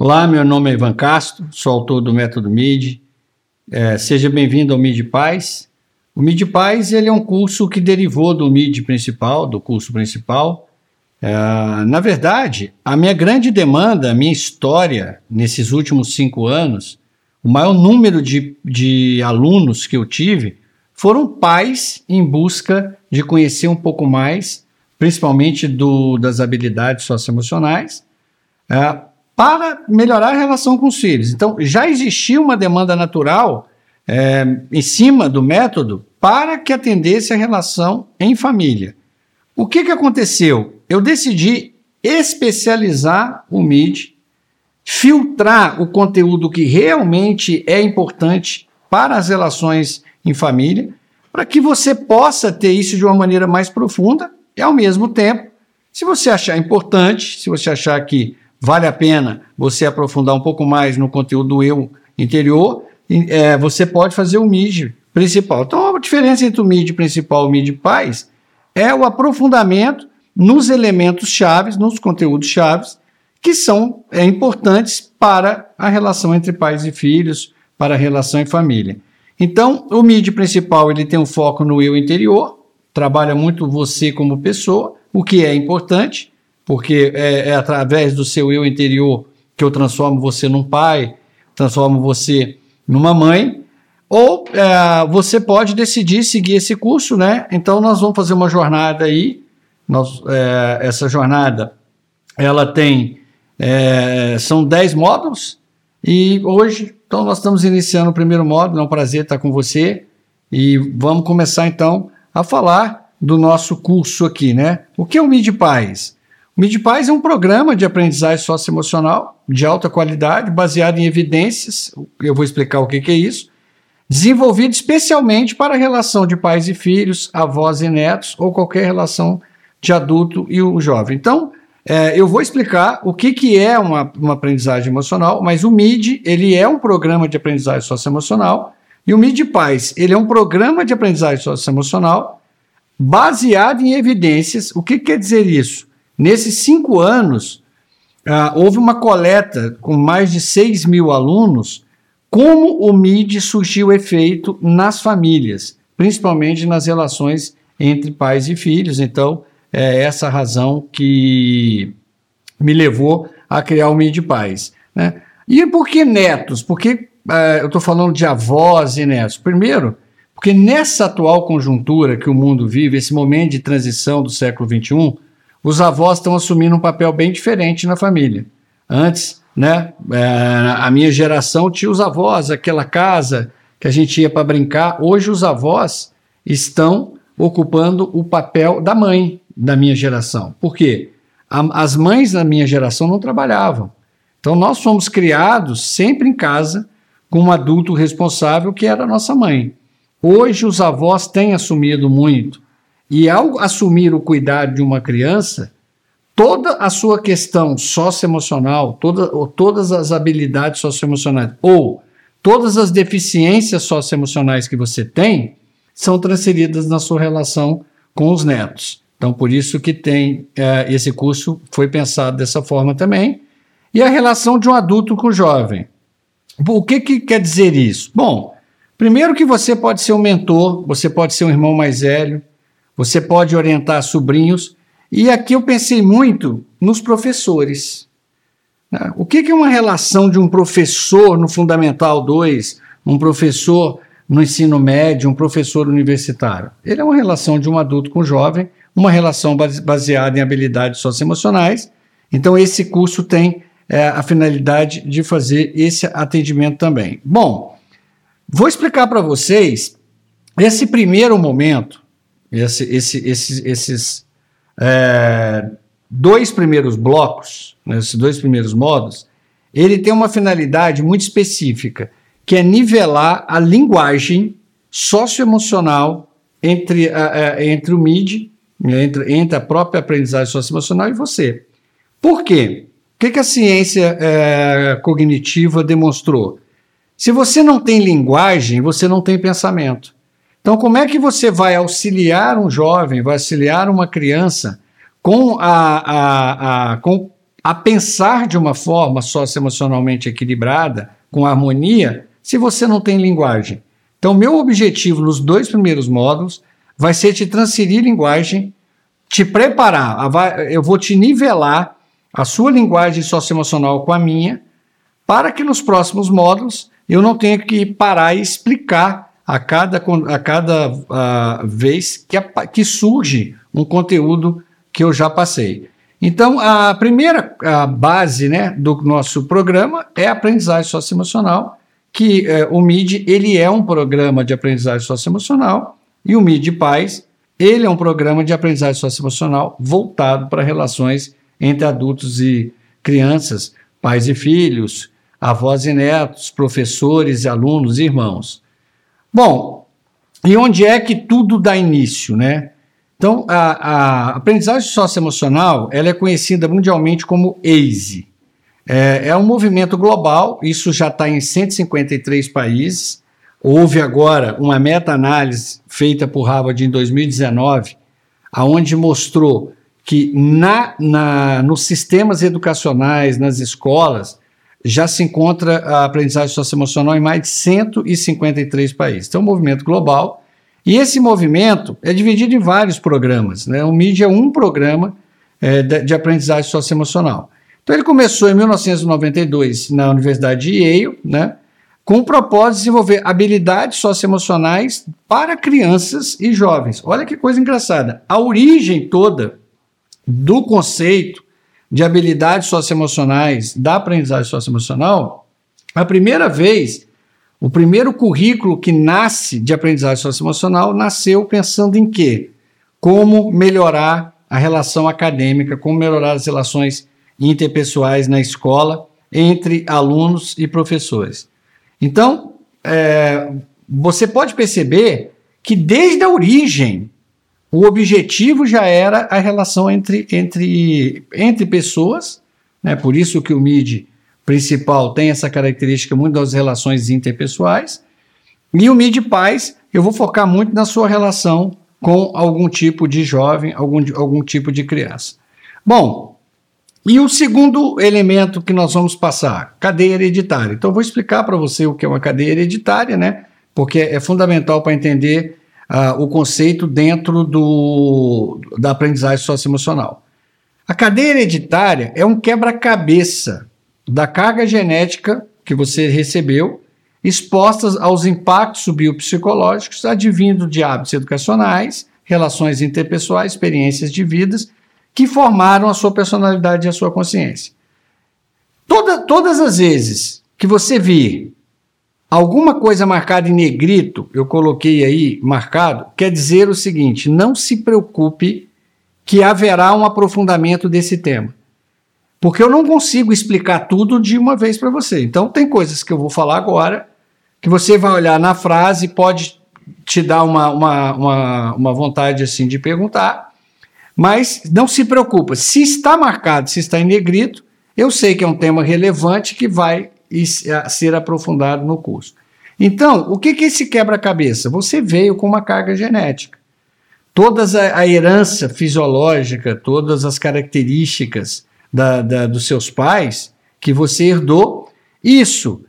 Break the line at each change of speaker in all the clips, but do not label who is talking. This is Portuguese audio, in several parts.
Olá, meu nome é Ivan Castro, sou autor do Método MID. É, seja bem-vindo ao MID Paz. O MID Paz ele é um curso que derivou do MID principal, do curso principal. É, na verdade, a minha grande demanda, a minha história nesses últimos cinco anos, o maior número de, de alunos que eu tive foram pais em busca de conhecer um pouco mais, principalmente do, das habilidades socioemocionais, é, para melhorar a relação com os filhos. Então, já existia uma demanda natural é, em cima do método para que atendesse a relação em família. O que, que aconteceu? Eu decidi especializar o MID, filtrar o conteúdo que realmente é importante para as relações em família, para que você possa ter isso de uma maneira mais profunda e, ao mesmo tempo, se você achar importante, se você achar que vale a pena você aprofundar um pouco mais no conteúdo do eu interior, é, você pode fazer o MID principal. Então, a diferença entre o MID principal e o MID paz é o aprofundamento nos elementos chaves, nos conteúdos chaves, que são é, importantes para a relação entre pais e filhos, para a relação em família. Então, o MID principal ele tem um foco no eu interior, trabalha muito você como pessoa, o que é importante, porque é, é, através do seu eu interior que eu transformo você num pai, transformo você numa mãe, ou é, você pode decidir seguir esse curso, né? Então nós vamos fazer uma jornada aí, nós, é, essa jornada ela tem é, são 10 módulos e hoje então nós estamos iniciando o primeiro módulo, é um prazer estar com você e vamos começar então a falar do nosso curso aqui, né? O que é o Mid Paz? MidPaz é um programa de aprendizagem socioemocional de alta qualidade, baseado em evidências, eu vou explicar o que, é isso, desenvolvido especialmente para a relação de pais e filhos, avós e netos, ou qualquer relação de adulto e o jovem. Então, é, eu vou explicar o que, que é uma, uma aprendizagem emocional, mas o MID, ele é um programa de aprendizagem socioemocional, e o MID Paz, ele é um programa de aprendizagem socioemocional baseado em evidências. O que quer dizer isso? Nesses cinco anos, ah, houve uma coleta com mais de 6 mil alunos, como o MID surgiu efeito nas famílias, principalmente nas relações entre pais e filhos. Então, é essa razão que me levou a criar o MID Pais. Né? E por que netos? Porque uh, eu estou falando de avós e netos. Primeiro, porque nessa atual conjuntura que o mundo vive, esse momento de transição do século XXI, os avós estão assumindo um papel bem diferente na família. Antes, né, é, a minha geração tinha os avós, aquela casa que a gente ia para brincar. Hoje os avós estão ocupando o papel da mãe da minha geração. Por quê? A, as mães da minha geração não trabalhavam. Então nós fomos criados sempre em casa com um adulto responsável que era a nossa mãe. Hoje os avós têm assumido muito e ao assumir o cuidado de uma criança, toda a sua questão socioemocional, toda, todas as habilidades socioemocionais, ou todas as deficiências socioemocionais que você tem, são transferidas na sua relação com os netos. Então, por isso que tem é, esse curso foi pensado dessa forma também. E a relação de um adulto com o jovem. O que, que quer dizer isso? Bom, primeiro que você pode ser um mentor, você pode ser um irmão mais velho, você pode orientar sobrinhos. E aqui eu pensei muito nos professores. Né? O que é uma relação de um professor no Fundamental 2, um professor no ensino médio, um professor universitário? Ele é uma relação de um adulto com um jovem, uma relação baseada em habilidades socioemocionais. Então, esse curso tem é, a finalidade de fazer esse atendimento também. Bom, vou explicar para vocês esse primeiro momento esse, esse, esses, esses é, dois primeiros blocos, né, esses dois primeiros modos, ele tem uma finalidade muito específica, que é nivelar a linguagem socioemocional entre, a, a, entre o MID, entre, entre a própria aprendizagem socioemocional e você. Por quê? O que, que a ciência é, cognitiva demonstrou? Se você não tem linguagem, você não tem pensamento. Então, como é que você vai auxiliar um jovem, vai auxiliar uma criança com, a, a, a com a pensar de uma forma socioemocionalmente equilibrada, com harmonia, se você não tem linguagem. Então, meu objetivo nos dois primeiros módulos vai ser te transferir linguagem, te preparar, eu vou te nivelar a sua linguagem socioemocional com a minha, para que nos próximos módulos eu não tenha que parar e explicar a cada, a cada uh, vez que, a, que surge um conteúdo que eu já passei. Então, a primeira a base né, do nosso programa é aprendizagem socioemocional, que é, o MID ele é um programa de aprendizagem socioemocional e o MID Paz ele é um programa de aprendizagem socioemocional voltado para relações entre adultos e crianças, pais e filhos, avós e netos, professores, alunos, irmãos. Bom, e onde é que tudo dá início, né? Então, a, a aprendizagem socioemocional ela é conhecida mundialmente como ACE. É, é um movimento global, isso já está em 153 países. Houve agora uma meta-análise feita por Harvard em 2019, aonde mostrou que na, na, nos sistemas educacionais, nas escolas, já se encontra a aprendizagem socioemocional em mais de 153 países. Então, é um movimento global e esse movimento é dividido em vários programas. Né? O MIDI é um programa é, de, de, aprendizagem socioemocional. Então ele começou em 1992 na Universidade de Yale, né, com o propósito de desenvolver habilidades socioemocionais para crianças e jovens. Olha que coisa engraçada. A origem toda do conceito de habilidades socioemocionais, da aprendizagem socioemocional, a primeira vez o primeiro currículo que nasce de aprendizagem socioemocional nasceu pensando em quê? Como melhorar a relação acadêmica, como melhorar as relações interpessoais na escola entre alunos e professores. Então, é, você pode perceber que desde a origem o objetivo já era a relação entre, entre, entre pessoas, né? por isso que o MIDI principal tem essa característica muito das relações interpessoais. E o MID Paz, eu vou focar muito na sua relação com algum tipo de jovem, algum, algum tipo de criança. Bom, e o segundo elemento que nós vamos passar, cadeia hereditária. Então, eu vou explicar para você o que é uma cadeia hereditária, né? Porque é fundamental para entender uh, o conceito dentro do, da aprendizagem socioemocional. A cadeia hereditária é um quebra-cabeça da carga genética que você recebeu, expostas aos impactos biopsicológicos advindo de hábitos educacionais, relações interpessoais, experiências de vidas que formaram a sua personalidade e a sua consciência. Toda, todas as vezes que você vir alguma coisa marcada em negrito, eu coloquei aí marcado, quer dizer o seguinte: não se preocupe que haverá um aprofundamento desse tema. Porque eu não consigo explicar tudo de uma vez para você. Então, tem coisas que eu vou falar agora que você vai olhar na frase pode te dar uma, uma, uma, uma vontade assim de perguntar. Mas não se preocupa. Se está marcado, se está em negrito, eu sei que é um tema relevante que vai ser aprofundado no curso. Então, o que, que é esse quebra-cabeça? Você veio com uma carga genética. Toda a, a herança fisiológica, todas as características da, da, dos seus pais que você herdou. Isso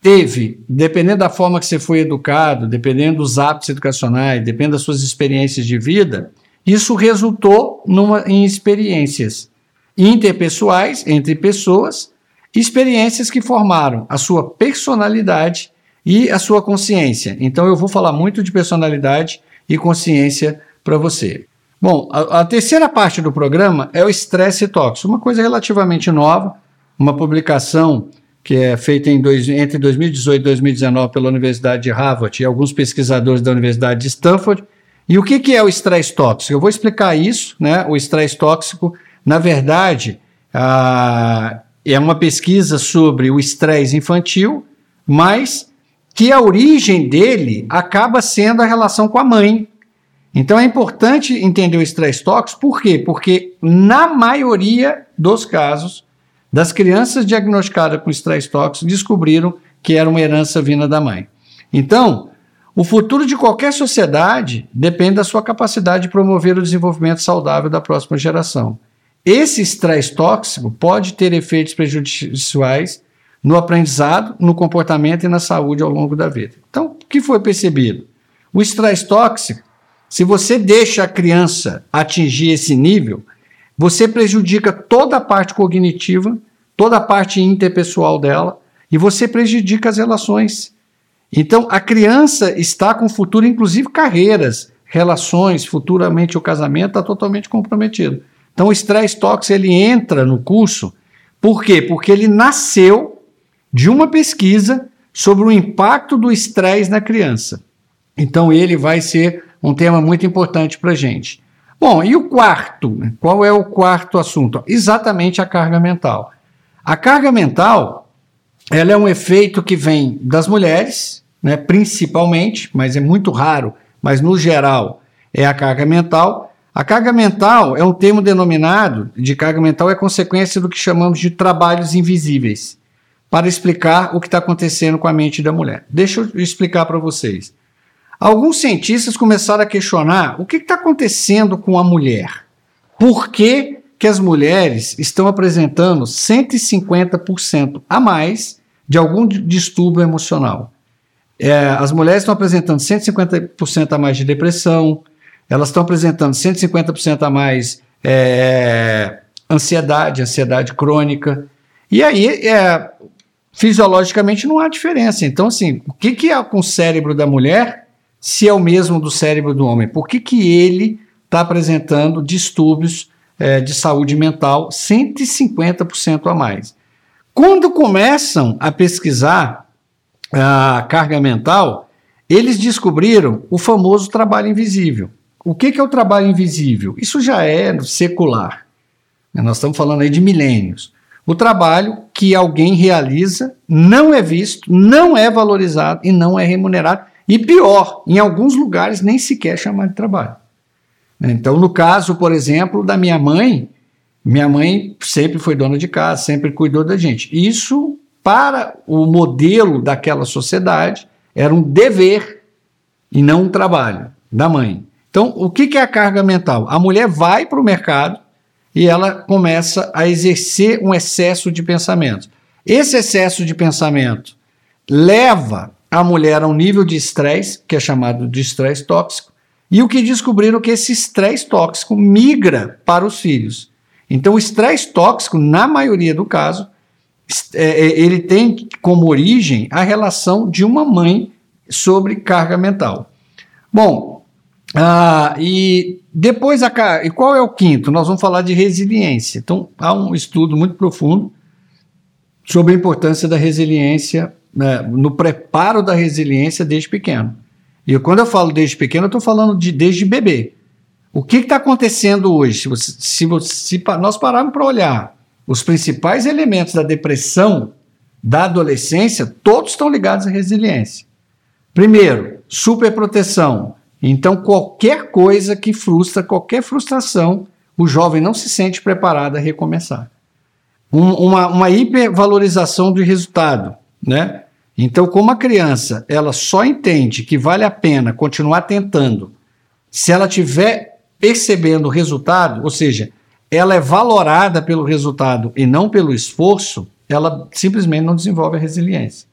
teve, dependendo da forma que você foi educado, dependendo dos hábitos educacionais, dependendo das suas experiências de vida, isso resultou numa, em experiências interpessoais, entre pessoas, experiências que formaram a sua personalidade e a sua consciência. Então eu vou falar muito de personalidade e consciência para você. Bom, a, a, terceira parte do programa é o estresse tóxico, uma coisa relativamente nova, uma publicação que é feita dois, entre 2018 e 2019 pela Universidade de Harvard e alguns pesquisadores da Universidade de Stanford. E o que, que é o estresse tóxico? Eu vou explicar isso, né? O estresse tóxico, na verdade, ah, é uma pesquisa sobre o estresse infantil, mas que a origem dele acaba sendo a relação com a mãe, então é importante entender o estresse tóxico, por quê? Porque na maioria dos casos, das crianças diagnosticadas com estresse tóxico descobriram que era uma herança vinda da mãe. Então, o futuro de qualquer sociedade depende da sua capacidade de promover o desenvolvimento saudável da próxima geração. Esse estresse tóxico pode ter efeitos prejudiciais no aprendizado, no comportamento e na saúde ao longo da vida. Então, o que foi percebido? O estresse tóxico, se você deixa a criança atingir esse nível, você prejudica toda a parte cognitiva, toda a parte interpessoal dela e você prejudica as relações. Então, a criança está com futuro, inclusive carreiras, relações, futuramente o casamento está totalmente comprometido. Então, o estresse tóxico ele entra no curso, por quê? Porque ele nasceu de uma pesquisa sobre o impacto do estresse na criança. Então, ele vai ser um tema muito importante para a gente. Bom, e o quarto? Qual é o quarto assunto? Exatamente a carga mental. A carga mental, ela é um efeito que vem das mulheres, né, principalmente, mas é muito raro, mas no geral é a carga mental. A carga mental é um termo denominado de carga mental é consequência do que chamamos de trabalhos invisíveis, para explicar o que está acontecendo com a mente da mulher. Deixa eu explicar para vocês. Alguns cientistas começaram a questionar o que está acontecendo com a mulher. Por que, que as mulheres estão apresentando 150% a mais de algum distúrbio emocional? É, as mulheres estão apresentando 150% a mais de depressão, elas estão apresentando 150% a mais é, ansiedade, ansiedade crônica. E aí, é, fisiologicamente, não há diferença. Então, assim, o que, que é com o cérebro da mulher se é o mesmo do cérebro do homem? Por que, que ele está apresentando distúrbios é, de saúde mental 150% a mais? Quando começam a pesquisar a carga mental, eles descobriram o famoso trabalho invisível. O que, é o trabalho invisível? Isso já é secular. Nós estamos falando aí de milênios. O trabalho que alguém realiza não é visto, não é valorizado e não é remunerado e pior, em alguns lugares nem sequer chamar de trabalho. Então, no caso, por exemplo, da minha mãe, minha mãe sempre foi dona de casa, sempre cuidou da gente. Isso, para o modelo daquela sociedade, era um dever e não um trabalho da mãe. Então, o que é a carga mental? A mulher vai para o mercado e ela começa a exercer um excesso de pensamento. Esse excesso de pensamento leva a mulher a um nível de estresse, que é chamado de estresse tóxico, e o que descobriram que esse estresse tóxico migra para os filhos. Então, o estresse tóxico, na maioria do caso, é, é, ele tem como origem a relação de uma mãe sobre carga mental. Bom, ah, e depois a e qual é o quinto? Nós vamos falar de resiliência. Então, há um estudo muito profundo sobre a importância da resiliência né, no preparo da resiliência desde pequeno. E quando eu falo desde pequeno, eu estou falando de desde bebê. O que está acontecendo hoje? Se, você, se, você, se nós pararmos para olhar os principais elementos da depressão da adolescência, todos estão ligados à resiliência. Primeiro, superproteção. Então, qualquer coisa que frustra, qualquer frustração, o jovem não se sente preparado a recomeçar. Um, uma, uma hipervalorização do resultado, né? Então, como a criança ela só entende que vale a pena continuar tentando se ela tiver percebendo o resultado, ou seja, ela é valorada pelo resultado e não pelo esforço, ela simplesmente não desenvolve a resiliência.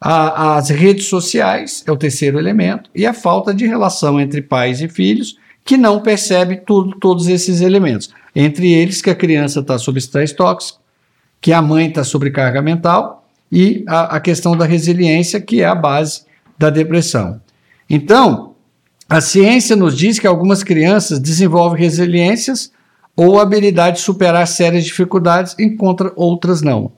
A, as redes sociais é o terceiro elemento e a falta de relação entre pais e filhos que não percebe tudo, todos esses elementos. Entre eles que a criança está sob estresse tóxico, que a mãe está sob carga mental e a, a questão da resiliência, que é a base da depressão. Então, a ciência nos diz que algumas crianças desenvolvem resiliências ou habilidade de superar sérias dificuldades, enquanto outras não.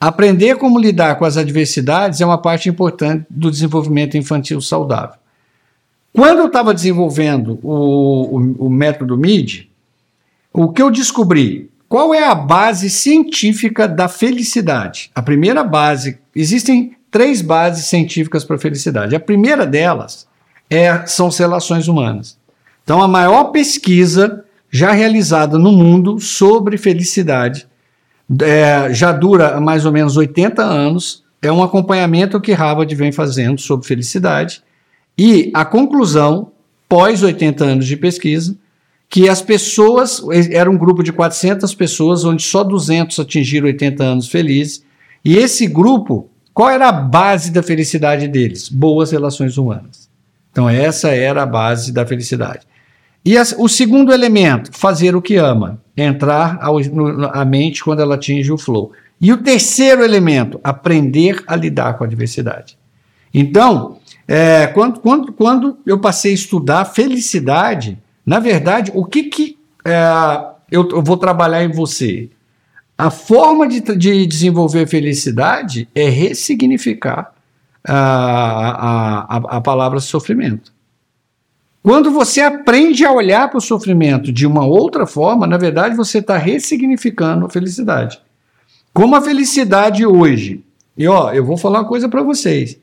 Aprender como lidar com as adversidades é uma parte importante do desenvolvimento infantil saudável. Quando eu estava desenvolvendo o, o, o método MID, o que eu descobri? Qual é a base científica da felicidade? A primeira base, existem três bases científicas para a felicidade. A primeira delas é, são as relações humanas. Então, a maior pesquisa já realizada no mundo sobre felicidade é, já dura mais ou menos 80 anos. É um acompanhamento que Harvard vem fazendo sobre felicidade. E a conclusão, pós 80 anos de pesquisa, que as pessoas, era um grupo de 400 pessoas, onde só 200 atingiram 80 anos felizes, e esse grupo, qual era a base da felicidade deles? Boas relações humanas. Então, essa era a base da felicidade. E o segundo elemento, fazer o que ama, entrar ao, no, a mente quando ela atinge o flow. E o terceiro elemento, aprender a lidar com a diversidade. Então, é, quando, quando, quando eu passei a estudar felicidade, na verdade, o que, que é, eu, eu, vou trabalhar em você? A forma de, de desenvolver felicidade é ressignificar a, a, a palavra sofrimento. Quando você aprende a olhar para o sofrimento de uma outra forma, na verdade você está ressignificando a felicidade. Como a felicidade hoje, e ó, eu vou falar uma coisa para vocês.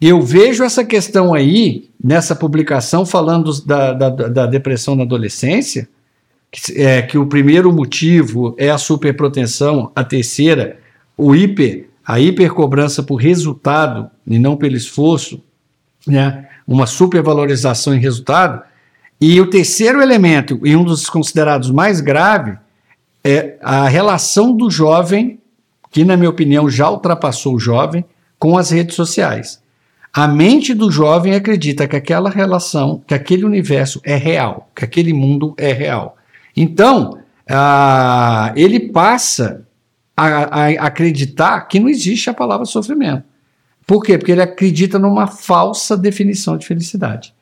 Eu vejo essa questão aí, nessa publicação, falando da, da, da depressão na adolescência, que, é, que o primeiro motivo é a superproteção, a terceira, o hiper, a hipercobrança por resultado e não pelo esforço, né? uma supervalorização em resultado. E o terceiro elemento, e um dos considerados mais grave, é a relação do jovem, que na minha opinião já ultrapassou o jovem, com as redes sociais. A mente do jovem acredita que aquela relação, que aquele universo é real, que aquele mundo é real. Então, ele passa a, a acreditar que não existe a palavra sofrimento. Por quê? Porque ele acredita numa falsa definição de felicidade.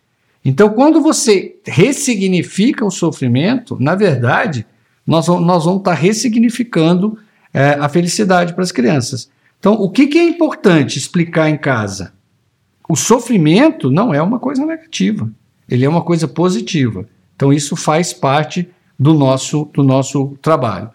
Então, quando você ressignifica o sofrimento, na verdade, nós, nós vamos estar ressignificando é, a felicidade para as crianças. Então, o que, que é importante explicar em casa? O sofrimento não é uma coisa negativa, ele é uma coisa positiva. Então, isso faz parte do nosso, do nosso trabalho.